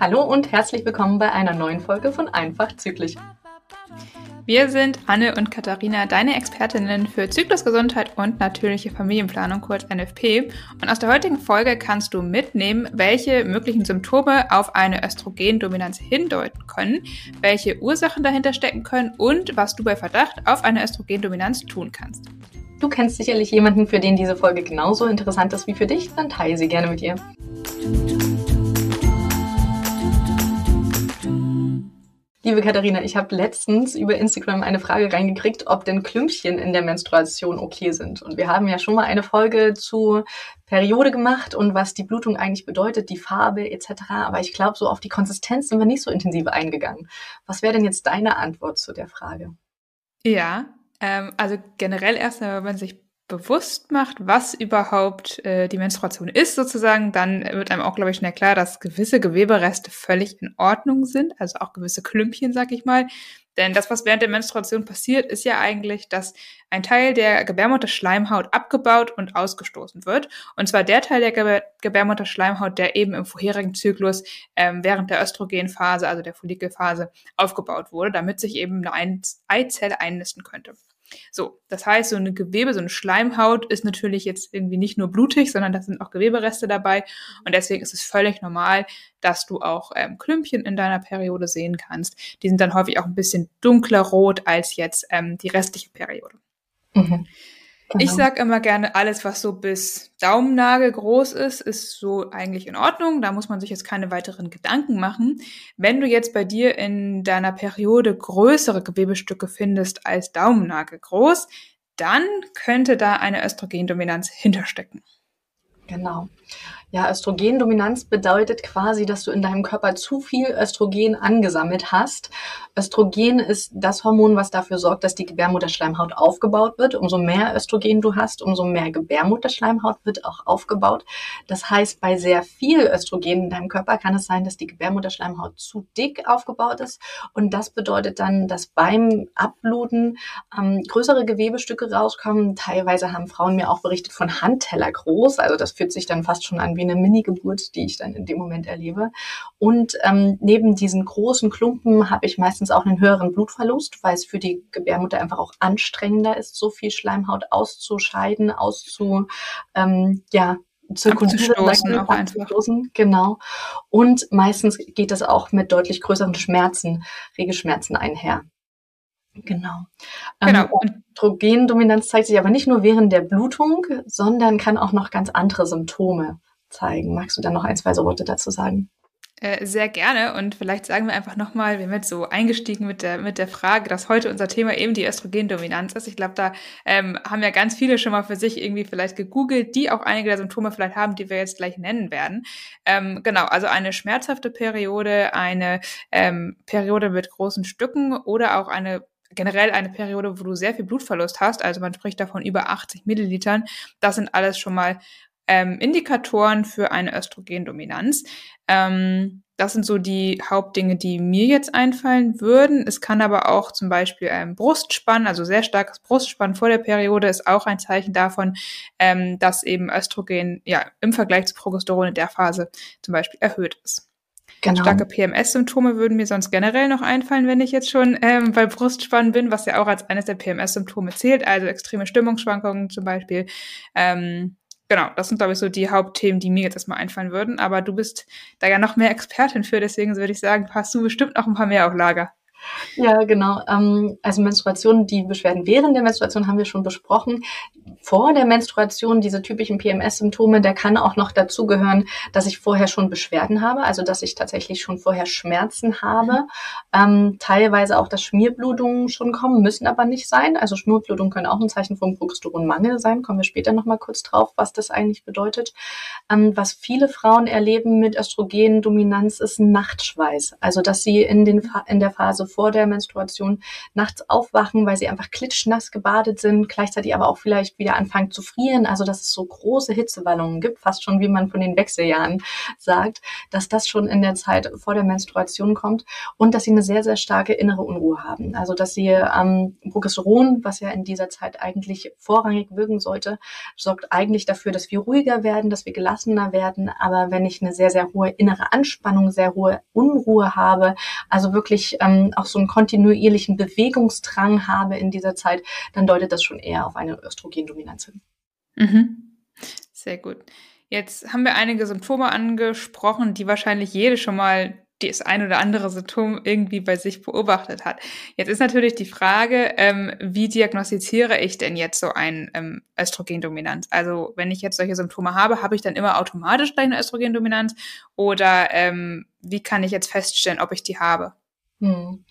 Hallo und herzlich willkommen bei einer neuen Folge von Einfach Zyklisch. Wir sind Anne und Katharina, deine Expertinnen für Zyklusgesundheit und natürliche Familienplanung, kurz NFP. Und aus der heutigen Folge kannst du mitnehmen, welche möglichen Symptome auf eine Östrogendominanz hindeuten können, welche Ursachen dahinter stecken können und was du bei Verdacht auf eine Östrogendominanz tun kannst. Du kennst sicherlich jemanden, für den diese Folge genauso interessant ist wie für dich, dann teile sie gerne mit ihr. Liebe Katharina, ich habe letztens über Instagram eine Frage reingekriegt, ob denn Klümpchen in der Menstruation okay sind. Und wir haben ja schon mal eine Folge zu Periode gemacht und was die Blutung eigentlich bedeutet, die Farbe etc. Aber ich glaube, so auf die Konsistenz sind wir nicht so intensiv eingegangen. Was wäre denn jetzt deine Antwort zu der Frage? Ja, ähm, also generell erst, wenn man sich bewusst macht, was überhaupt äh, die Menstruation ist, sozusagen, dann wird einem auch, glaube ich, schnell klar, dass gewisse Gewebereste völlig in Ordnung sind, also auch gewisse Klümpchen, sag ich mal. Denn das, was während der Menstruation passiert, ist ja eigentlich, dass ein Teil der Gebärmutterschleimhaut abgebaut und ausgestoßen wird. Und zwar der Teil der Ge Gebärmutterschleimhaut, der eben im vorherigen Zyklus ähm, während der Östrogenphase, also der Follikelphase, aufgebaut wurde, damit sich eben eine Eizelle einnisten könnte. So, das heißt, so eine Gewebe, so eine Schleimhaut ist natürlich jetzt irgendwie nicht nur blutig, sondern da sind auch Gewebereste dabei. Und deswegen ist es völlig normal, dass du auch ähm, Klümpchen in deiner Periode sehen kannst. Die sind dann häufig auch ein bisschen dunkler rot als jetzt ähm, die restliche Periode. Mhm. Genau. Ich sag immer gerne, alles, was so bis Daumennagel groß ist, ist so eigentlich in Ordnung. Da muss man sich jetzt keine weiteren Gedanken machen. Wenn du jetzt bei dir in deiner Periode größere Gewebestücke findest als Daumennagel groß, dann könnte da eine Östrogendominanz hinterstecken. Genau. Ja, Östrogendominanz bedeutet quasi, dass du in deinem Körper zu viel Östrogen angesammelt hast. Östrogen ist das Hormon, was dafür sorgt, dass die Gebärmutterschleimhaut aufgebaut wird. Umso mehr Östrogen du hast, umso mehr Gebärmutterschleimhaut wird auch aufgebaut. Das heißt, bei sehr viel Östrogen in deinem Körper kann es sein, dass die Gebärmutterschleimhaut zu dick aufgebaut ist. Und das bedeutet dann, dass beim Abbluten ähm, größere Gewebestücke rauskommen. Teilweise haben Frauen mir auch berichtet von Handteller groß. Also das fühlt sich dann fast schon an wie eine Mini-Geburt, die ich dann in dem Moment erlebe. Und ähm, neben diesen großen Klumpen habe ich meistens auch einen höheren Blutverlust, weil es für die Gebärmutter einfach auch anstrengender ist, so viel Schleimhaut auszuscheiden, auszu, ähm, ja, zirkulieren, auch einfach. Genau. Und meistens geht das auch mit deutlich größeren Schmerzen, Regelschmerzen einher. Genau. genau. Ähm, Östrogendominanz zeigt sich aber nicht nur während der Blutung, sondern kann auch noch ganz andere Symptome zeigen. Magst du da noch ein, zwei so Worte dazu sagen? Äh, sehr gerne und vielleicht sagen wir einfach nochmal, wir sind jetzt so eingestiegen mit der, mit der Frage, dass heute unser Thema eben die Östrogendominanz ist. Ich glaube, da ähm, haben ja ganz viele schon mal für sich irgendwie vielleicht gegoogelt, die auch einige der Symptome vielleicht haben, die wir jetzt gleich nennen werden. Ähm, genau, also eine schmerzhafte Periode, eine ähm, Periode mit großen Stücken oder auch eine generell eine Periode, wo du sehr viel Blutverlust hast, also man spricht davon über 80 Millilitern, das sind alles schon mal ähm, Indikatoren für eine Östrogendominanz. Ähm, das sind so die Hauptdinge, die mir jetzt einfallen würden. Es kann aber auch zum Beispiel ein Brustspann, also sehr starkes Brustspann vor der Periode, ist auch ein Zeichen davon, ähm, dass eben Östrogen ja im Vergleich zu Progesteron in der Phase zum Beispiel erhöht ist. Genau. Starke PMS-Symptome würden mir sonst generell noch einfallen, wenn ich jetzt schon ähm, bei Brustspannen bin, was ja auch als eines der PMS-Symptome zählt, also extreme Stimmungsschwankungen zum Beispiel. Ähm, genau, das sind, glaube ich, so die Hauptthemen, die mir jetzt erstmal einfallen würden. Aber du bist da ja noch mehr Expertin für, deswegen würde ich sagen, hast du bestimmt noch ein paar mehr auf Lager. Ja, genau. Ähm, also Menstruation, die Beschwerden während der Menstruation haben wir schon besprochen. Vor der Menstruation, diese typischen PMS-Symptome, da kann auch noch dazugehören, dass ich vorher schon Beschwerden habe, also dass ich tatsächlich schon vorher Schmerzen habe. Ähm, teilweise auch, dass Schmierblutungen schon kommen, müssen aber nicht sein. Also Schmierblutungen können auch ein Zeichen von Progesteronmangel sein. Kommen wir später nochmal kurz drauf, was das eigentlich bedeutet. Ähm, was viele Frauen erleben mit Östrogendominanz ist Nachtschweiß. Also dass sie in, den, in der Phase vor der Menstruation nachts aufwachen, weil sie einfach klitschnass gebadet sind, gleichzeitig aber auch vielleicht wieder anfangen zu frieren, also dass es so große Hitzewallungen gibt, fast schon wie man von den Wechseljahren sagt, dass das schon in der Zeit vor der Menstruation kommt und dass sie eine sehr, sehr starke innere Unruhe haben. Also dass sie ähm, Progesteron, was ja in dieser Zeit eigentlich vorrangig wirken sollte, sorgt eigentlich dafür, dass wir ruhiger werden, dass wir gelassener werden. Aber wenn ich eine sehr, sehr hohe innere Anspannung, sehr hohe Unruhe habe, also wirklich ähm, auch so einen kontinuierlichen Bewegungsdrang habe in dieser Zeit, dann deutet das schon eher auf eine Östrogendominanz hin. Mhm. Sehr gut. Jetzt haben wir einige Symptome angesprochen, die wahrscheinlich jede schon mal das ein oder andere Symptom irgendwie bei sich beobachtet hat. Jetzt ist natürlich die Frage, ähm, wie diagnostiziere ich denn jetzt so ein ähm, Östrogendominanz? Also wenn ich jetzt solche Symptome habe, habe ich dann immer automatisch gleich eine Östrogendominanz oder ähm, wie kann ich jetzt feststellen, ob ich die habe? Hm.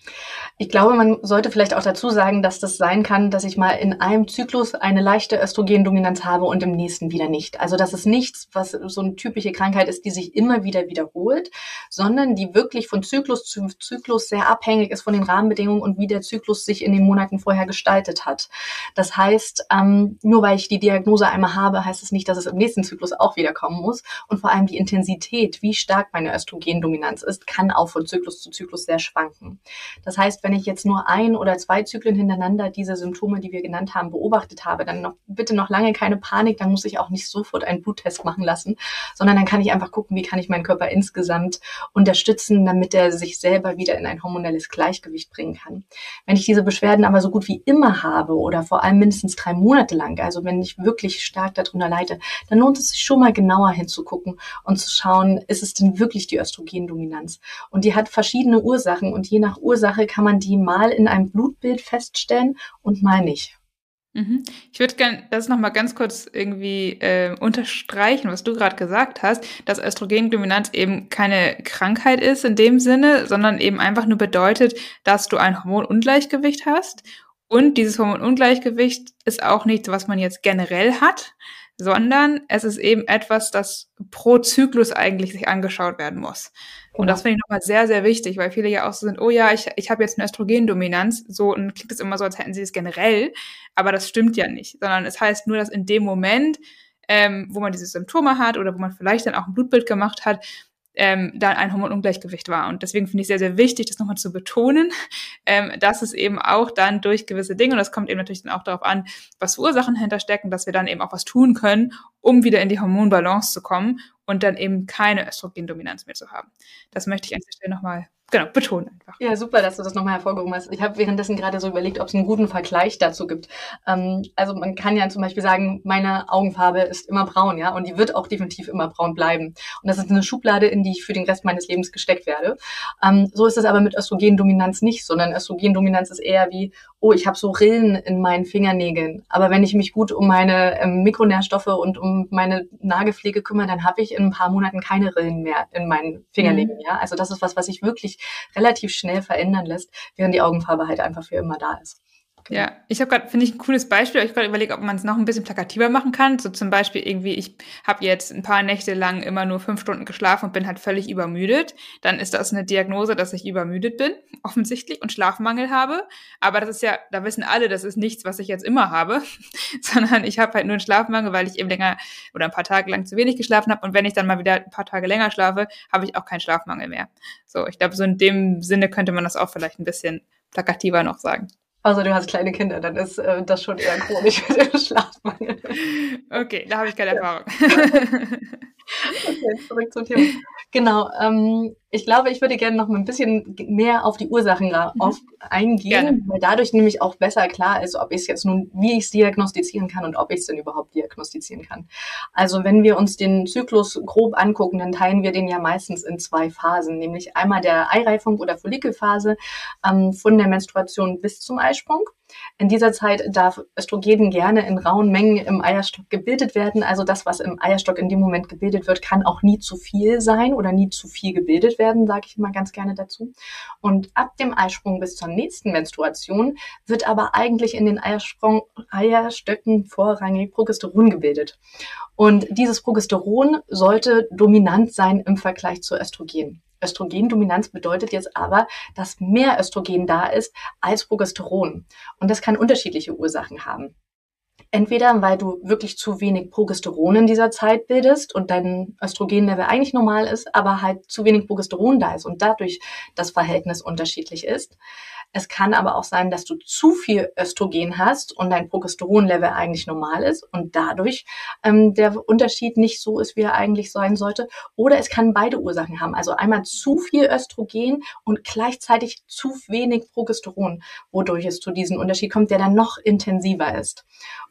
Ich glaube, man sollte vielleicht auch dazu sagen, dass das sein kann, dass ich mal in einem Zyklus eine leichte Östrogendominanz habe und im nächsten wieder nicht. Also das ist nichts, was so eine typische Krankheit ist, die sich immer wieder wiederholt, sondern die wirklich von Zyklus zu Zyklus sehr abhängig ist von den Rahmenbedingungen und wie der Zyklus sich in den Monaten vorher gestaltet hat. Das heißt, ähm, nur weil ich die Diagnose einmal habe, heißt es nicht, dass es im nächsten Zyklus auch wiederkommen muss. Und vor allem die Intensität, wie stark meine Östrogendominanz ist, kann auch von Zyklus zu Zyklus sehr schwanken wirken. Das heißt, wenn ich jetzt nur ein oder zwei Zyklen hintereinander diese Symptome, die wir genannt haben, beobachtet habe, dann noch, bitte noch lange keine Panik, dann muss ich auch nicht sofort einen Bluttest machen lassen, sondern dann kann ich einfach gucken, wie kann ich meinen Körper insgesamt unterstützen, damit er sich selber wieder in ein hormonelles Gleichgewicht bringen kann. Wenn ich diese Beschwerden aber so gut wie immer habe oder vor allem mindestens drei Monate lang, also wenn ich wirklich stark darunter leide, dann lohnt es sich schon mal genauer hinzugucken und zu schauen, ist es denn wirklich die Östrogendominanz? Und die hat verschiedene Ursachen und je nach Ursache kann man die mal in einem Blutbild feststellen und mal nicht. Mhm. Ich würde gerne das nochmal ganz kurz irgendwie äh, unterstreichen, was du gerade gesagt hast, dass Östrogendominanz eben keine Krankheit ist in dem Sinne, sondern eben einfach nur bedeutet, dass du ein Hormonungleichgewicht hast. Und dieses Hormonungleichgewicht ist auch nichts, was man jetzt generell hat, sondern es ist eben etwas, das pro Zyklus eigentlich sich angeschaut werden muss. Genau. Und das finde ich nochmal sehr, sehr wichtig, weil viele ja auch so sind, oh ja, ich, ich habe jetzt eine Östrogendominanz, so und klingt es immer so, als hätten sie es generell, aber das stimmt ja nicht, sondern es heißt nur, dass in dem Moment, ähm, wo man diese Symptome hat oder wo man vielleicht dann auch ein Blutbild gemacht hat, ähm, da ein Hormonungleichgewicht war. Und deswegen finde ich sehr, sehr wichtig, das nochmal zu betonen, ähm, dass es eben auch dann durch gewisse Dinge, und das kommt eben natürlich dann auch darauf an, was für Ursachen hinterstecken, dass wir dann eben auch was tun können, um wieder in die Hormonbalance zu kommen und dann eben keine Östrogendominanz mehr zu haben. Das möchte ich an dieser Stelle nochmal genau, betonen einfach. Ja, super, dass du das nochmal hervorgehoben hast. Ich habe währenddessen gerade so überlegt, ob es einen guten Vergleich dazu gibt. Ähm, also man kann ja zum Beispiel sagen, meine Augenfarbe ist immer braun, ja, und die wird auch definitiv immer braun bleiben. Und das ist eine Schublade, in die ich für den Rest meines Lebens gesteckt werde. Ähm, so ist es aber mit Östrogendominanz nicht, sondern Östrogendominanz ist eher wie, oh, ich habe so Rillen in meinen Fingernägeln. Aber wenn ich mich gut um meine ähm, Mikronährstoffe und um meine Nagelpflege kümmere, dann habe ich in ein paar Monaten keine Rillen mehr in meinen Fingernägeln. Mhm. Ja, also das ist was, was ich wirklich relativ schnell verändern lässt, während die Augenfarbe halt einfach für immer da ist. Ja, ich habe gerade, finde ich, ein cooles Beispiel. Ich gerade überlegt, ob man es noch ein bisschen plakativer machen kann. So zum Beispiel irgendwie, ich habe jetzt ein paar Nächte lang immer nur fünf Stunden geschlafen und bin halt völlig übermüdet. Dann ist das eine Diagnose, dass ich übermüdet bin, offensichtlich, und Schlafmangel habe. Aber das ist ja, da wissen alle, das ist nichts, was ich jetzt immer habe, sondern ich habe halt nur einen Schlafmangel, weil ich eben länger oder ein paar Tage lang zu wenig geschlafen habe. Und wenn ich dann mal wieder ein paar Tage länger schlafe, habe ich auch keinen Schlafmangel mehr. So, ich glaube, so in dem Sinne könnte man das auch vielleicht ein bisschen plakativer noch sagen. Also du hast kleine Kinder, dann ist äh, das schon eher chronisch mit dem Schlafmangel. Okay, da habe ich keine Erfahrung. okay, zurück zum Thema. Genau. Ähm, ich glaube, ich würde gerne noch mal ein bisschen mehr auf die Ursachen mhm. eingehen, gerne. weil dadurch nämlich auch besser klar ist, ob ich es jetzt nun, wie ich es diagnostizieren kann und ob ich es denn überhaupt diagnostizieren kann. Also wenn wir uns den Zyklus grob angucken, dann teilen wir den ja meistens in zwei Phasen, nämlich einmal der Eireifung oder Follikelphase ähm, von der Menstruation bis zum Eisprung in dieser Zeit darf Östrogen gerne in rauen Mengen im Eierstock gebildet werden. Also das, was im Eierstock in dem Moment gebildet wird, kann auch nie zu viel sein oder nie zu viel gebildet werden, sage ich immer ganz gerne dazu. Und ab dem Eisprung bis zur nächsten Menstruation wird aber eigentlich in den Eiersprung, Eierstöcken vorrangig Progesteron gebildet. Und dieses Progesteron sollte dominant sein im Vergleich zu Östrogen. Östrogendominanz bedeutet jetzt aber, dass mehr Östrogen da ist als Progesteron. Und das kann unterschiedliche Ursachen haben. Entweder weil du wirklich zu wenig Progesteron in dieser Zeit bildest und dein Östrogenlevel eigentlich normal ist, aber halt zu wenig Progesteron da ist und dadurch das Verhältnis unterschiedlich ist. Es kann aber auch sein, dass du zu viel Östrogen hast und dein Progesteronlevel eigentlich normal ist und dadurch ähm, der Unterschied nicht so ist, wie er eigentlich sein sollte. Oder es kann beide Ursachen haben. Also einmal zu viel Östrogen und gleichzeitig zu wenig Progesteron, wodurch es zu diesem Unterschied kommt, der dann noch intensiver ist.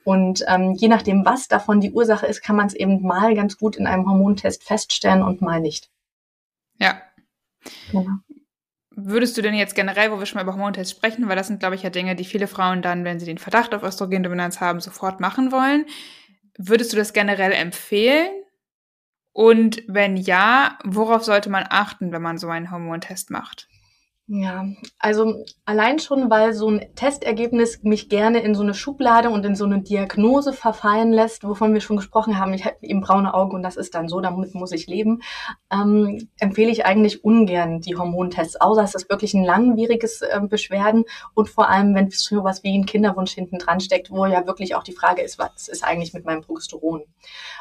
Und ähm, je nachdem, was davon die Ursache ist, kann man es eben mal ganz gut in einem Hormontest feststellen und mal nicht. Ja. Genau würdest du denn jetzt generell, wo wir schon mal über Hormontests sprechen, weil das sind, glaube ich, ja Dinge, die viele Frauen dann, wenn sie den Verdacht auf Östrogendominanz haben, sofort machen wollen. Würdest du das generell empfehlen? Und wenn ja, worauf sollte man achten, wenn man so einen Hormontest macht? Ja, also allein schon, weil so ein Testergebnis mich gerne in so eine Schublade und in so eine Diagnose verfallen lässt, wovon wir schon gesprochen haben. Ich habe eben braune Augen und das ist dann so, damit muss ich leben. Ähm, empfehle ich eigentlich ungern die Hormontests, außer es ist wirklich ein langwieriges äh, Beschwerden und vor allem, wenn so was wie ein Kinderwunsch hinten dran steckt, wo ja wirklich auch die Frage ist, was ist eigentlich mit meinem Progesteron?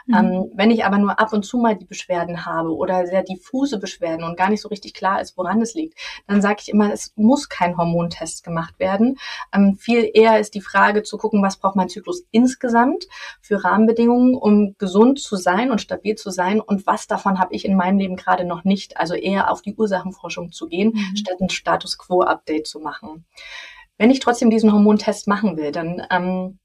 Mhm. Ähm, wenn ich aber nur ab und zu mal die Beschwerden habe oder sehr diffuse Beschwerden und gar nicht so richtig klar ist, woran es liegt, dann sage ich immer, es muss kein Hormontest gemacht werden. Ähm, viel eher ist die Frage zu gucken, was braucht mein Zyklus insgesamt für Rahmenbedingungen, um gesund zu sein und stabil zu sein und was davon habe ich in meinem Leben gerade noch nicht. Also eher auf die Ursachenforschung zu gehen, mhm. statt ein Status Quo-Update zu machen. Wenn ich trotzdem diesen Hormontest machen will, dann ähm,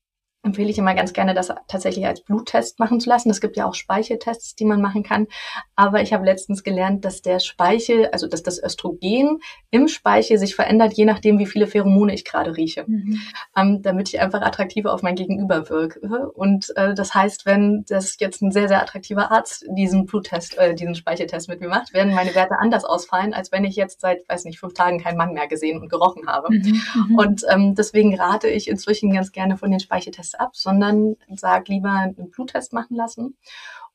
empfehle ich immer ganz gerne, das tatsächlich als Bluttest machen zu lassen. Es gibt ja auch Speicheltests, die man machen kann. Aber ich habe letztens gelernt, dass der Speichel, also dass das Östrogen im Speichel sich verändert, je nachdem, wie viele Pheromone ich gerade rieche, mhm. ähm, damit ich einfach attraktiver auf mein Gegenüber wirke. Und äh, das heißt, wenn das jetzt ein sehr, sehr attraktiver Arzt diesen Bluttest, äh, diesen Speicheltest mit mir macht, werden meine Werte anders ausfallen, als wenn ich jetzt seit, weiß nicht, fünf Tagen keinen Mann mehr gesehen und gerochen habe. Mhm. mhm. Und ähm, deswegen rate ich inzwischen ganz gerne von den Speicheltests ab, sondern sag lieber einen Bluttest machen lassen.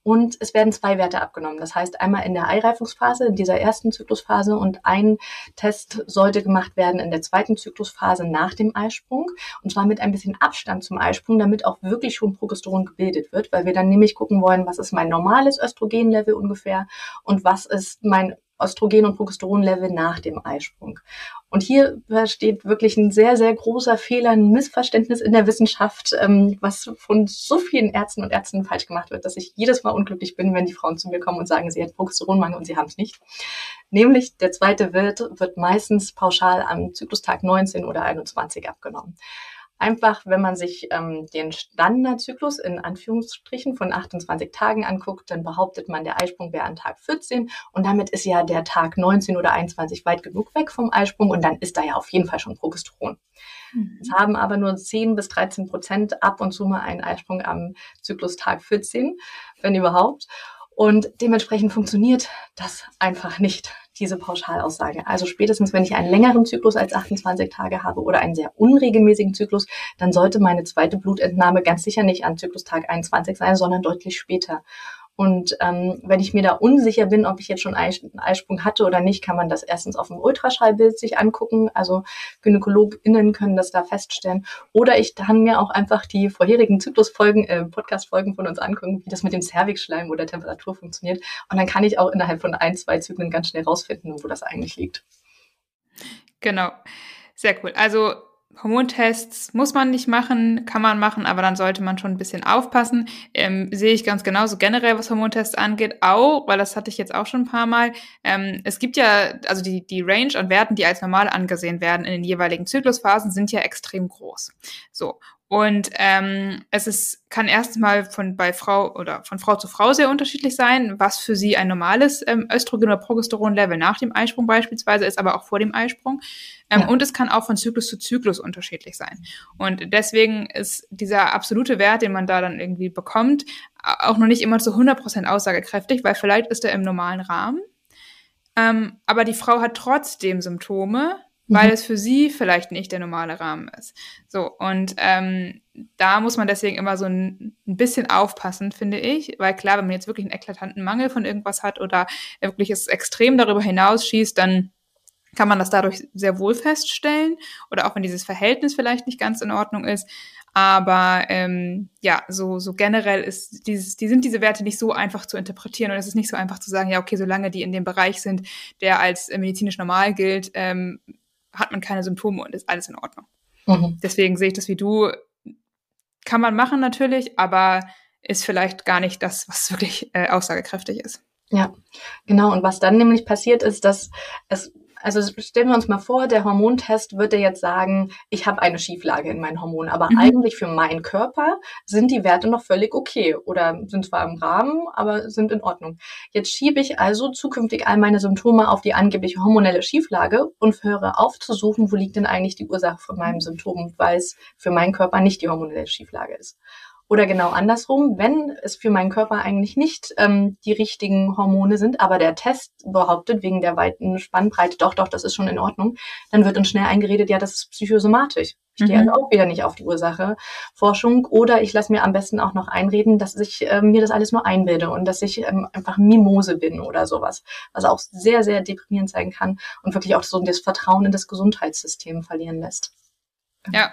Und es werden zwei Werte abgenommen. Das heißt, einmal in der Eireifungsphase, in dieser ersten Zyklusphase und ein Test sollte gemacht werden in der zweiten Zyklusphase nach dem Eisprung. Und zwar mit ein bisschen Abstand zum Eisprung, damit auch wirklich schon Progesteron gebildet wird, weil wir dann nämlich gucken wollen, was ist mein normales Östrogenlevel ungefähr und was ist mein Östrogen- und Progesteronlevel nach dem Eisprung. Und hier besteht wirklich ein sehr, sehr großer Fehler, ein Missverständnis in der Wissenschaft, ähm, was von so vielen Ärzten und Ärzten falsch gemacht wird, dass ich jedes Mal unglücklich bin, wenn die Frauen zu mir kommen und sagen, sie hat Progesteronmangel und sie haben es nicht. Nämlich der zweite Wirt wird meistens pauschal am Zyklustag 19 oder 21 abgenommen. Einfach, wenn man sich ähm, den Standardzyklus in Anführungsstrichen von 28 Tagen anguckt, dann behauptet man, der Eisprung wäre an Tag 14 und damit ist ja der Tag 19 oder 21 weit genug weg vom Eisprung und dann ist da ja auf jeden Fall schon Progesteron. Mhm. Es haben aber nur 10 bis 13 Prozent ab und zu mal einen Eisprung am Zyklustag 14, wenn überhaupt. Und dementsprechend funktioniert das einfach nicht diese Pauschalaussage. Also spätestens, wenn ich einen längeren Zyklus als 28 Tage habe oder einen sehr unregelmäßigen Zyklus, dann sollte meine zweite Blutentnahme ganz sicher nicht an Zyklustag 21 sein, sondern deutlich später. Und ähm, wenn ich mir da unsicher bin, ob ich jetzt schon einen Eisprung hatte oder nicht, kann man das erstens auf dem Ultraschallbild sich angucken. Also GynäkologInnen können das da feststellen. Oder ich kann mir auch einfach die vorherigen Zyklusfolgen, äh, Podcast-Folgen von uns angucken, wie das mit dem Cervixschleim oder Temperatur funktioniert. Und dann kann ich auch innerhalb von ein, zwei Zyklen ganz schnell rausfinden, wo das eigentlich liegt. Genau. Sehr cool. Also Hormontests muss man nicht machen, kann man machen, aber dann sollte man schon ein bisschen aufpassen. Ähm, sehe ich ganz genauso generell, was Hormontests angeht, auch, weil das hatte ich jetzt auch schon ein paar Mal. Ähm, es gibt ja, also die, die Range an Werten, die als normal angesehen werden in den jeweiligen Zyklusphasen, sind ja extrem groß. So. Und ähm, es ist, kann erstmal von bei Frau oder von Frau zu Frau sehr unterschiedlich sein, was für sie ein normales ähm, Östrogen- oder Progesteron-Level nach dem Eisprung beispielsweise ist, aber auch vor dem Eisprung. Ähm, ja. Und es kann auch von Zyklus zu Zyklus unterschiedlich sein. Und deswegen ist dieser absolute Wert, den man da dann irgendwie bekommt, auch noch nicht immer zu 100% aussagekräftig, weil vielleicht ist er im normalen Rahmen. Ähm, aber die Frau hat trotzdem Symptome, weil mhm. es für sie vielleicht nicht der normale Rahmen ist. So, und ähm, da muss man deswegen immer so ein, ein bisschen aufpassen, finde ich, weil klar, wenn man jetzt wirklich einen eklatanten Mangel von irgendwas hat oder wirklich es extrem darüber hinausschießt, dann kann man das dadurch sehr wohl feststellen oder auch wenn dieses Verhältnis vielleicht nicht ganz in Ordnung ist. Aber ähm, ja, so, so generell ist dieses, die sind diese Werte nicht so einfach zu interpretieren und es ist nicht so einfach zu sagen, ja, okay, solange die in dem Bereich sind, der als medizinisch normal gilt, ähm, hat man keine Symptome und ist alles in Ordnung. Mhm. Deswegen sehe ich das wie du. Kann man machen natürlich, aber ist vielleicht gar nicht das, was wirklich äh, aussagekräftig ist. Ja, genau. Und was dann nämlich passiert ist, dass es also stellen wir uns mal vor, der Hormontest würde jetzt sagen, ich habe eine Schieflage in meinen Hormonen, aber mhm. eigentlich für meinen Körper sind die Werte noch völlig okay oder sind zwar im Rahmen, aber sind in Ordnung. Jetzt schiebe ich also zukünftig all meine Symptome auf die angebliche hormonelle Schieflage und höre auf zu suchen, wo liegt denn eigentlich die Ursache von meinem Symptom, weil es für meinen Körper nicht die hormonelle Schieflage ist. Oder genau andersrum, wenn es für meinen Körper eigentlich nicht ähm, die richtigen Hormone sind, aber der Test behauptet wegen der weiten Spannbreite, doch, doch, das ist schon in Ordnung, dann wird uns schnell eingeredet, ja, das ist psychosomatisch. Ich stehe mhm. also auch wieder nicht auf die Ursache Forschung. Oder ich lasse mir am besten auch noch einreden, dass ich äh, mir das alles nur einbilde und dass ich ähm, einfach Mimose bin oder sowas. Was auch sehr, sehr deprimierend sein kann und wirklich auch so das Vertrauen in das Gesundheitssystem verlieren lässt. Ja.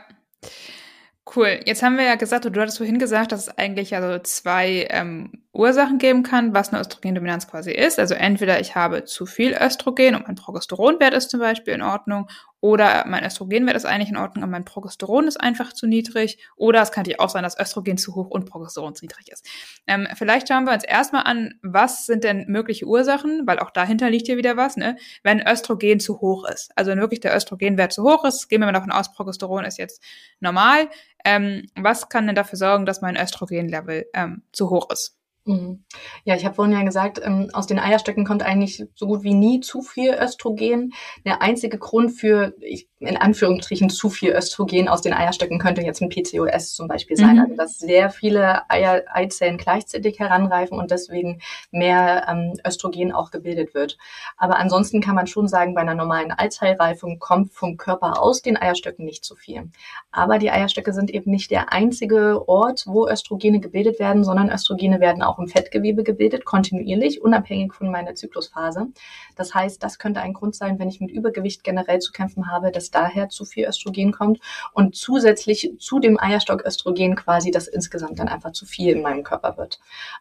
Cool. Jetzt haben wir ja gesagt, du hattest vorhin gesagt, dass es eigentlich also zwei ähm, Ursachen geben kann, was eine Östrogendominanz quasi ist. Also entweder ich habe zu viel Östrogen und mein Progesteronwert ist zum Beispiel in Ordnung oder mein Östrogenwert ist eigentlich in Ordnung und mein Progesteron ist einfach zu niedrig oder es kann natürlich auch sein, dass Östrogen zu hoch und Progesteron zu niedrig ist. Ähm, vielleicht schauen wir uns erstmal an, was sind denn mögliche Ursachen, weil auch dahinter liegt ja wieder was, ne? wenn Östrogen zu hoch ist. Also wenn wirklich der Östrogenwert zu hoch ist, gehen wir mal davon aus, Progesteron ist jetzt normal. Ähm, was kann denn dafür sorgen, dass mein Östrogenlevel ähm, zu hoch ist? Mhm. Ja, ich habe vorhin ja gesagt, ähm, aus den Eierstöcken kommt eigentlich so gut wie nie zu viel Östrogen. Der einzige Grund für, ich, in Anführungsstrichen, zu viel Östrogen aus den Eierstöcken könnte jetzt ein PCOS zum Beispiel sein. Mhm. Also dass sehr viele Eier, Eizellen gleichzeitig heranreifen und deswegen mehr ähm, Östrogen auch gebildet wird. Aber ansonsten kann man schon sagen, bei einer normalen Eizellreifung kommt vom Körper aus den Eierstöcken nicht zu viel. Aber die Eierstöcke sind eben nicht der einzige Ort, wo Östrogene gebildet werden, sondern Östrogene werden auch auch im Fettgewebe gebildet, kontinuierlich, unabhängig von meiner Zyklusphase. Das heißt, das könnte ein Grund sein, wenn ich mit Übergewicht generell zu kämpfen habe, dass daher zu viel Östrogen kommt und zusätzlich zu dem Eierstock Östrogen quasi das insgesamt dann einfach zu viel in meinem Körper wird.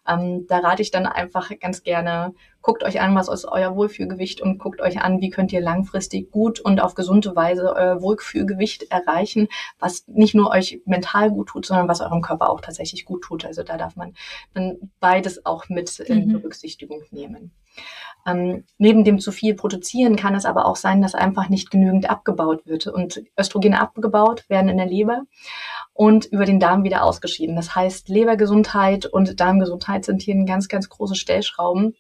Ähm, da rate ich dann einfach ganz gerne, guckt euch an, was ist euer Wohlfühlgewicht und guckt euch an, wie könnt ihr langfristig gut und auf gesunde Weise euer Wohlfühlgewicht erreichen, was nicht nur euch mental gut tut, sondern was eurem Körper auch tatsächlich gut tut. Also da darf man dann beides auch mit in mhm. Berücksichtigung nehmen. Ähm, neben dem zu viel produzieren kann es aber auch sein, dass einfach nicht genügend abgebaut wird. Und Östrogene abgebaut werden in der Leber und über den Darm wieder ausgeschieden. Das heißt, Lebergesundheit und Darmgesundheit sind hier ein ganz, ganz große Stellschrauben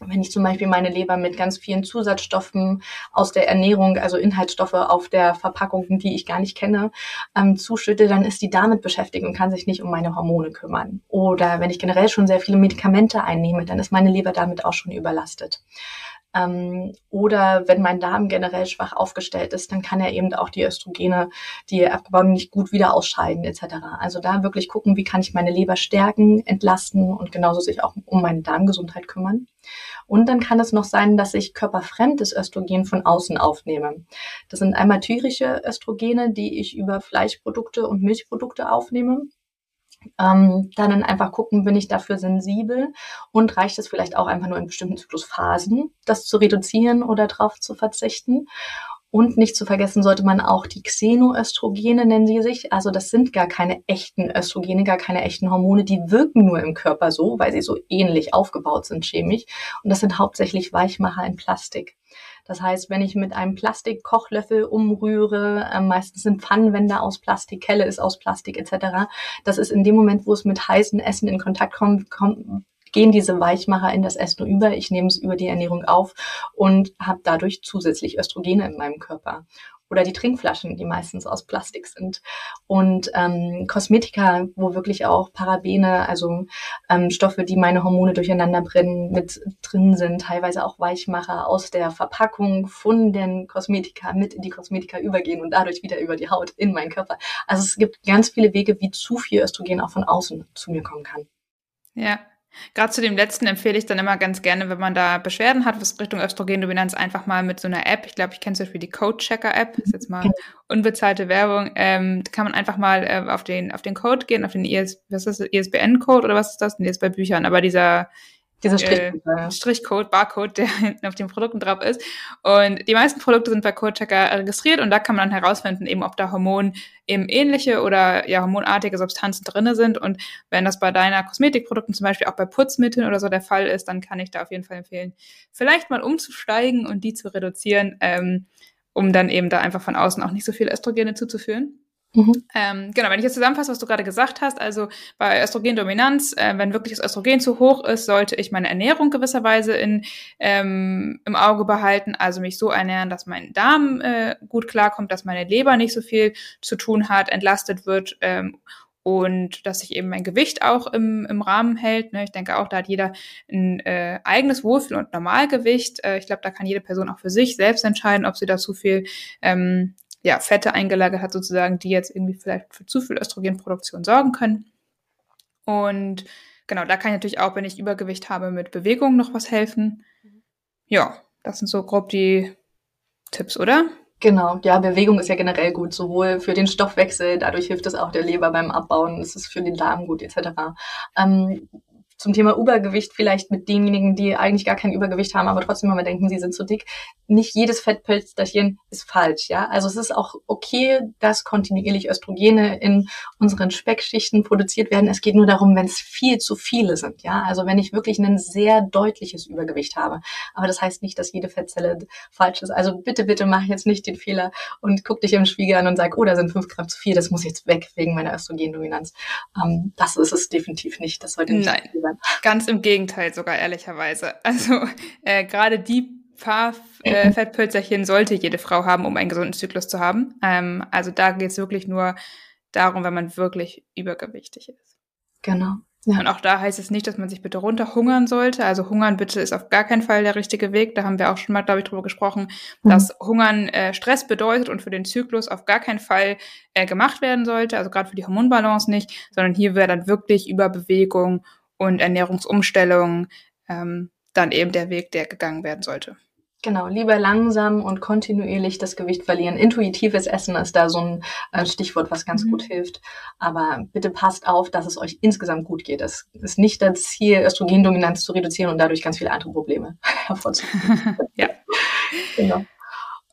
wenn ich zum Beispiel meine Leber mit ganz vielen Zusatzstoffen aus der Ernährung, also Inhaltsstoffe auf der Verpackung, die ich gar nicht kenne, ähm, zuschütte, dann ist die damit beschäftigt und kann sich nicht um meine Hormone kümmern. Oder wenn ich generell schon sehr viele Medikamente einnehme, dann ist meine Leber damit auch schon überlastet. Ähm, oder wenn mein Darm generell schwach aufgestellt ist, dann kann er eben auch die Östrogene, die er abgebaut nicht gut wieder ausscheiden etc. Also da wirklich gucken, wie kann ich meine Leber stärken, entlasten und genauso sich auch um meine Darmgesundheit kümmern. Und dann kann es noch sein, dass ich körperfremdes Östrogen von außen aufnehme. Das sind einmal tyrische Östrogene, die ich über Fleischprodukte und Milchprodukte aufnehme. Ähm, dann einfach gucken, bin ich dafür sensibel und reicht es vielleicht auch einfach nur in bestimmten Zyklusphasen, das zu reduzieren oder drauf zu verzichten. Und nicht zu vergessen sollte man auch die Xenoöstrogene nennen sie sich. Also das sind gar keine echten Östrogene, gar keine echten Hormone. Die wirken nur im Körper so, weil sie so ähnlich aufgebaut sind chemisch. Und das sind hauptsächlich Weichmacher in Plastik. Das heißt, wenn ich mit einem Plastikkochlöffel umrühre, äh, meistens sind Pfannenwände aus Plastik, Kelle ist aus Plastik etc. Das ist in dem Moment, wo es mit heißem Essen in Kontakt kommt, kommt gehen diese Weichmacher in das Essen über. Ich nehme es über die Ernährung auf und habe dadurch zusätzlich Östrogene in meinem Körper. oder die Trinkflaschen, die meistens aus Plastik sind. Und ähm, Kosmetika, wo wirklich auch Parabene, also ähm, Stoffe, die meine Hormone durcheinander bringen, mit drin sind, teilweise auch Weichmacher aus der Verpackung von den Kosmetika mit in die Kosmetika übergehen und dadurch wieder über die Haut in meinen Körper. Also es gibt ganz viele Wege, wie zu viel Östrogen auch von außen zu mir kommen kann. Ja, Gerade zu dem letzten empfehle ich dann immer ganz gerne, wenn man da Beschwerden hat, was Richtung Östrogendominanz, einfach mal mit so einer App, ich glaube, ich kenne zum Beispiel die Code-Checker-App, ist jetzt mal genau. unbezahlte Werbung, ähm, da kann man einfach mal äh, auf, den, auf den Code gehen, auf den IS, was ist das, ISBN-Code oder was ist das? Nee, ist bei Büchern, aber dieser dieser Strichcode, äh, Strichcode, Barcode, der hinten auf den Produkten drauf ist. Und die meisten Produkte sind bei CodeChecker registriert und da kann man dann herausfinden, eben ob da Hormon eben ähnliche oder ja hormonartige Substanzen drinne sind. Und wenn das bei deiner Kosmetikprodukten zum Beispiel auch bei Putzmitteln oder so der Fall ist, dann kann ich da auf jeden Fall empfehlen, vielleicht mal umzusteigen und die zu reduzieren, ähm, um dann eben da einfach von außen auch nicht so viel Östrogene zuzuführen. Mhm. Ähm, genau, wenn ich jetzt zusammenfasse, was du gerade gesagt hast, also bei Östrogendominanz, äh, wenn wirklich das Östrogen zu hoch ist, sollte ich meine Ernährung gewisserweise in, ähm, im Auge behalten, also mich so ernähren, dass mein Darm äh, gut klarkommt, dass meine Leber nicht so viel zu tun hat, entlastet wird ähm, und dass sich eben mein Gewicht auch im, im Rahmen hält. Ne? Ich denke auch, da hat jeder ein äh, eigenes Wohlfühl- und Normalgewicht. Äh, ich glaube, da kann jede Person auch für sich selbst entscheiden, ob sie da zu viel ähm, ja, Fette eingelagert hat, sozusagen, die jetzt irgendwie vielleicht für zu viel Östrogenproduktion sorgen können. Und genau, da kann ich natürlich auch, wenn ich Übergewicht habe, mit Bewegung noch was helfen. Ja, das sind so grob die Tipps, oder? Genau, ja, Bewegung ist ja generell gut, sowohl für den Stoffwechsel, dadurch hilft es auch der Leber beim Abbauen, es ist für den Darm gut, etc. Ähm, zum Thema Übergewicht vielleicht mit denjenigen, die eigentlich gar kein Übergewicht haben, aber trotzdem immer denken, sie sind zu dick. Nicht jedes Fettpölsterchen ist falsch, ja. Also es ist auch okay, dass kontinuierlich Östrogene in unseren Speckschichten produziert werden. Es geht nur darum, wenn es viel zu viele sind, ja. Also wenn ich wirklich ein sehr deutliches Übergewicht habe. Aber das heißt nicht, dass jede Fettzelle falsch ist. Also bitte, bitte mach jetzt nicht den Fehler und guck dich im Spiegel an und sag, oh, da sind fünf Gramm zu viel, das muss jetzt weg wegen meiner Östrogendominanz. Ähm, das ist es definitiv nicht. Das sollte nicht Nein. Sein. Ganz im Gegenteil sogar, ehrlicherweise. Also äh, gerade die paar äh. Fettpölzerchen sollte jede Frau haben, um einen gesunden Zyklus zu haben. Ähm, also da geht es wirklich nur darum, wenn man wirklich übergewichtig ist. Genau. Ja. Und auch da heißt es nicht, dass man sich bitte runterhungern sollte. Also Hungern bitte ist auf gar keinen Fall der richtige Weg. Da haben wir auch schon mal, glaube ich, drüber gesprochen, mhm. dass Hungern äh, Stress bedeutet und für den Zyklus auf gar keinen Fall äh, gemacht werden sollte. Also gerade für die Hormonbalance nicht, sondern hier wäre dann wirklich über Bewegung und Ernährungsumstellung ähm, dann eben der Weg, der gegangen werden sollte. Genau, lieber langsam und kontinuierlich das Gewicht verlieren. Intuitives Essen ist da so ein äh, Stichwort, was ganz mhm. gut hilft. Aber bitte passt auf, dass es euch insgesamt gut geht. Es ist nicht das Ziel, Östrogendominanz zu reduzieren und dadurch ganz viele andere Probleme hervorzuheben. ja. Genau.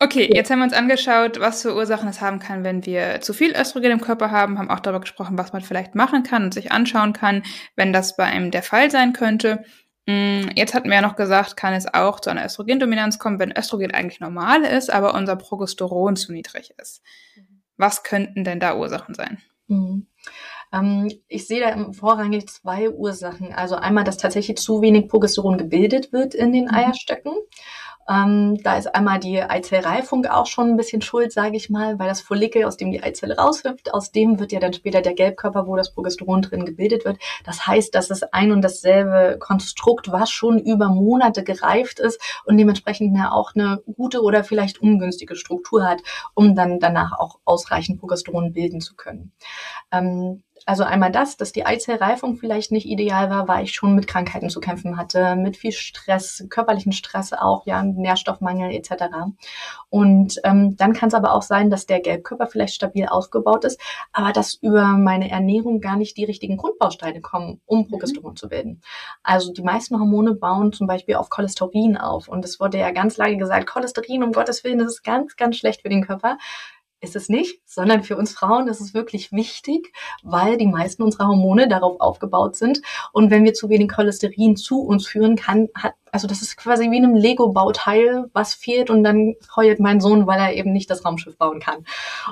Okay, jetzt haben wir uns angeschaut, was für Ursachen es haben kann, wenn wir zu viel Östrogen im Körper haben, haben auch darüber gesprochen, was man vielleicht machen kann und sich anschauen kann, wenn das bei einem der Fall sein könnte. Mm, jetzt hatten wir ja noch gesagt, kann es auch zu einer Östrogendominanz kommen, wenn Östrogen eigentlich normal ist, aber unser Progesteron zu niedrig ist. Was könnten denn da Ursachen sein? Mhm. Ähm, ich sehe da vorrangig zwei Ursachen. Also einmal, dass tatsächlich zu wenig Progesteron gebildet wird in den mhm. Eierstöcken. Ähm, da ist einmal die Eizellreifung auch schon ein bisschen schuld, sage ich mal, weil das Follikel, aus dem die Eizelle raushüpft, aus dem wird ja dann später der Gelbkörper, wo das Progesteron drin gebildet wird. Das heißt, dass es ein und dasselbe Konstrukt, was schon über Monate gereift ist und dementsprechend ja auch eine gute oder vielleicht ungünstige Struktur hat, um dann danach auch ausreichend Progesteron bilden zu können. Ähm, also einmal das, dass die Eizellreifung vielleicht nicht ideal war, weil ich schon mit Krankheiten zu kämpfen hatte, mit viel Stress, körperlichen Stress auch, ja, Nährstoffmangel etc. Und ähm, dann kann es aber auch sein, dass der Gelbkörper vielleicht stabil aufgebaut ist, aber dass über meine Ernährung gar nicht die richtigen Grundbausteine kommen, um mhm. Progesteron mhm. zu bilden. Also die meisten Hormone bauen zum Beispiel auf Cholesterin auf. Und es wurde ja ganz lange gesagt, Cholesterin, um Gottes Willen, das ist ganz, ganz schlecht für den Körper ist es nicht, sondern für uns Frauen ist es wirklich wichtig, weil die meisten unserer Hormone darauf aufgebaut sind. Und wenn wir zu wenig Cholesterin zu uns führen, kann, hat, also das ist quasi wie einem Lego-Bauteil, was fehlt und dann heult mein Sohn, weil er eben nicht das Raumschiff bauen kann.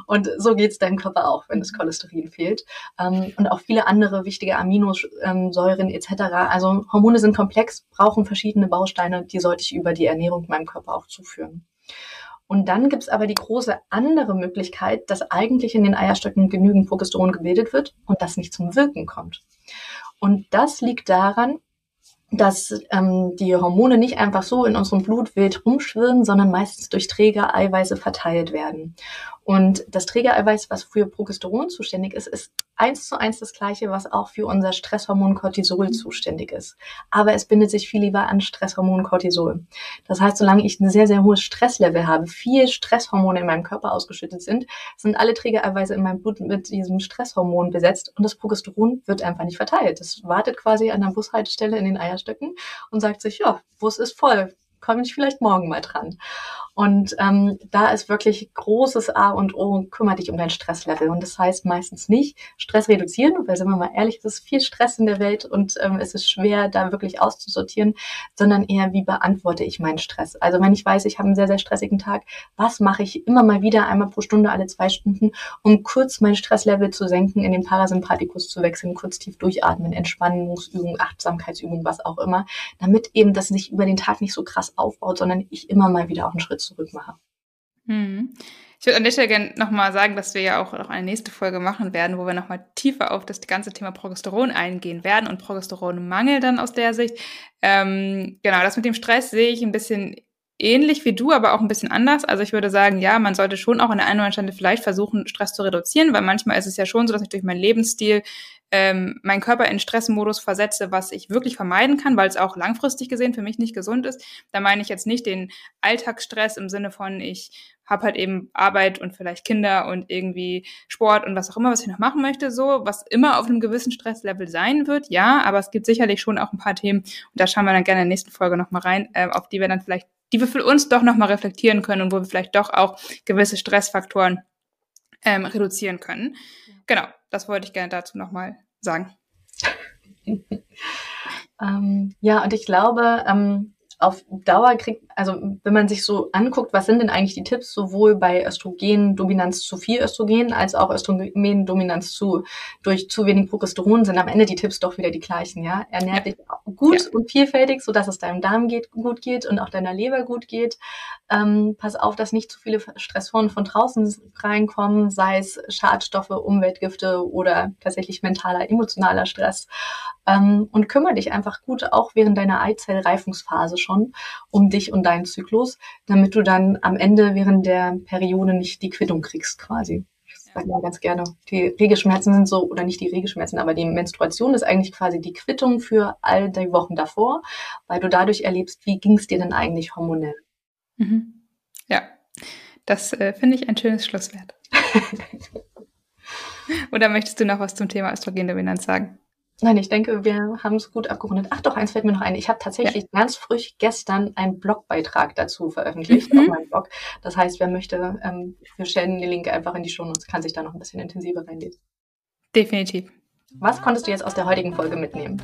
Und so geht es deinem Körper auch, wenn das Cholesterin fehlt. Ähm, und auch viele andere wichtige Aminosäuren etc. Also Hormone sind komplex, brauchen verschiedene Bausteine, die sollte ich über die Ernährung meinem Körper auch zuführen. Und dann gibt's aber die große andere Möglichkeit, dass eigentlich in den Eierstöcken genügend Progesteron gebildet wird und das nicht zum Wirken kommt. Und das liegt daran, dass ähm, die Hormone nicht einfach so in unserem Blut wild rumschwirren, sondern meistens durch Trägereiweiße verteilt werden. Und das Trägereiweiß, was für Progesteron zuständig ist, ist eins zu eins das gleiche, was auch für unser Stresshormon Cortisol mhm. zuständig ist. Aber es bindet sich viel lieber an Stresshormon Cortisol. Das heißt, solange ich ein sehr, sehr hohes Stresslevel habe, viel Stresshormone in meinem Körper ausgeschüttet sind, sind alle Trägereiweiße in meinem Blut mit diesem Stresshormon besetzt und das Progesteron wird einfach nicht verteilt. Das wartet quasi an der Bushaltestelle in den Eierstöcken und sagt sich, ja, Bus ist voll, komme ich vielleicht morgen mal dran. Und ähm, da ist wirklich großes A und O, kümmere dich um dein Stresslevel. Und das heißt meistens nicht Stress reduzieren, weil sind wir mal ehrlich, es ist viel Stress in der Welt und ähm, es ist schwer, da wirklich auszusortieren, sondern eher, wie beantworte ich meinen Stress. Also wenn ich weiß, ich habe einen sehr, sehr stressigen Tag, was mache ich immer mal wieder, einmal pro Stunde, alle zwei Stunden, um kurz mein Stresslevel zu senken, in den Parasympathikus zu wechseln, kurz tief durchatmen, Entspannungsübungen, Achtsamkeitsübungen, was auch immer, damit eben das sich über den Tag nicht so krass aufbaut, sondern ich immer mal wieder auch einen Schritt zurück mache. Hm. Ich würde an der Stelle gerne nochmal sagen, dass wir ja auch noch eine nächste Folge machen werden, wo wir nochmal tiefer auf das ganze Thema Progesteron eingehen werden und Progesteronmangel dann aus der Sicht. Ähm, genau, das mit dem Stress sehe ich ein bisschen ähnlich wie du, aber auch ein bisschen anders. Also ich würde sagen, ja, man sollte schon auch an der einen oder anderen Stelle vielleicht versuchen, Stress zu reduzieren, weil manchmal ist es ja schon so, dass ich durch meinen Lebensstil ähm, meinen Körper in Stressmodus versetze, was ich wirklich vermeiden kann, weil es auch langfristig gesehen für mich nicht gesund ist. Da meine ich jetzt nicht den Alltagsstress im Sinne von, ich habe halt eben Arbeit und vielleicht Kinder und irgendwie Sport und was auch immer, was ich noch machen möchte, so, was immer auf einem gewissen Stresslevel sein wird, ja, aber es gibt sicherlich schon auch ein paar Themen, und da schauen wir dann gerne in der nächsten Folge nochmal rein, äh, auf die wir dann vielleicht, die wir für uns doch nochmal reflektieren können und wo wir vielleicht doch auch gewisse Stressfaktoren ähm, reduzieren können. Genau, das wollte ich gerne dazu nochmal sagen. ähm, ja, und ich glaube, ähm, auf Dauer kriegt, also wenn man sich so anguckt, was sind denn eigentlich die Tipps, sowohl bei Östrogendominanz zu viel Östrogen als auch Östrogendominanz zu durch zu wenig Progesteron, sind am Ende die Tipps doch wieder die gleichen, ja. Ernähr dich gut ja. und vielfältig, so dass es deinem Darm geht, gut geht und auch deiner Leber gut geht. Ähm, pass auf, dass nicht zu viele Stressoren von draußen reinkommen, sei es Schadstoffe, Umweltgifte oder tatsächlich mentaler, emotionaler Stress. Ähm, und kümmere dich einfach gut auch während deiner Eizellreifungsphase schon um dich und deinen Zyklus, damit du dann am Ende während der Periode nicht die Quittung kriegst quasi. Ich sage mal ganz gerne, die Regelschmerzen sind so, oder nicht die Regelschmerzen, aber die Menstruation ist eigentlich quasi die Quittung für all die Wochen davor, weil du dadurch erlebst, wie ging es dir denn eigentlich hormonell. Mhm. Ja, das äh, finde ich ein schönes Schlusswort. Oder möchtest du noch was zum Thema Östrogendominanz sagen? Nein, ich denke, wir haben es gut abgerundet. Ach doch, eins fällt mir noch ein. Ich habe tatsächlich ja. ganz frisch gestern einen Blogbeitrag dazu veröffentlicht mhm. auf meinem Blog. Das heißt, wer möchte, ähm, wir stellen den Link einfach in die Show und kann sich da noch ein bisschen intensiver reinlesen. Definitiv. Was konntest du jetzt aus der heutigen Folge mitnehmen?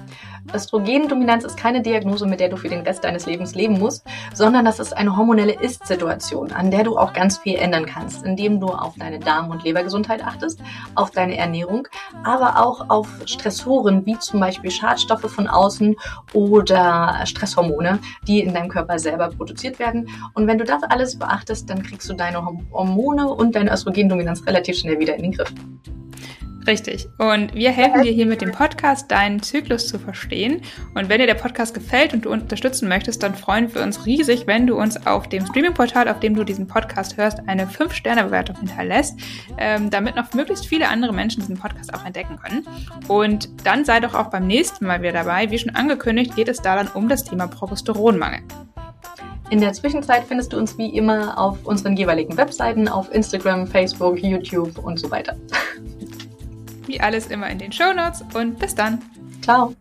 Östrogendominanz ist keine Diagnose, mit der du für den Rest deines Lebens leben musst, sondern das ist eine hormonelle Ist-Situation, an der du auch ganz viel ändern kannst, indem du auf deine Darm- und Lebergesundheit achtest, auf deine Ernährung, aber auch auf Stressoren wie zum Beispiel Schadstoffe von außen oder Stresshormone, die in deinem Körper selber produziert werden. Und wenn du das alles beachtest, dann kriegst du deine Hormone und deine Östrogendominanz relativ schnell wieder in den Griff. Richtig. Und wir helfen dir hier mit dem Podcast, deinen Zyklus zu verstehen. Und wenn dir der Podcast gefällt und du unterstützen möchtest, dann freuen wir uns riesig, wenn du uns auf dem Streaming-Portal, auf dem du diesen Podcast hörst, eine 5-Sterne-Bewertung hinterlässt, ähm, damit noch möglichst viele andere Menschen diesen Podcast auch entdecken können. Und dann sei doch auch beim nächsten Mal wieder dabei. Wie schon angekündigt, geht es da dann um das Thema Progesteronmangel. In der Zwischenzeit findest du uns wie immer auf unseren jeweiligen Webseiten, auf Instagram, Facebook, YouTube und so weiter. Wie alles immer in den Show Notes und bis dann. Ciao.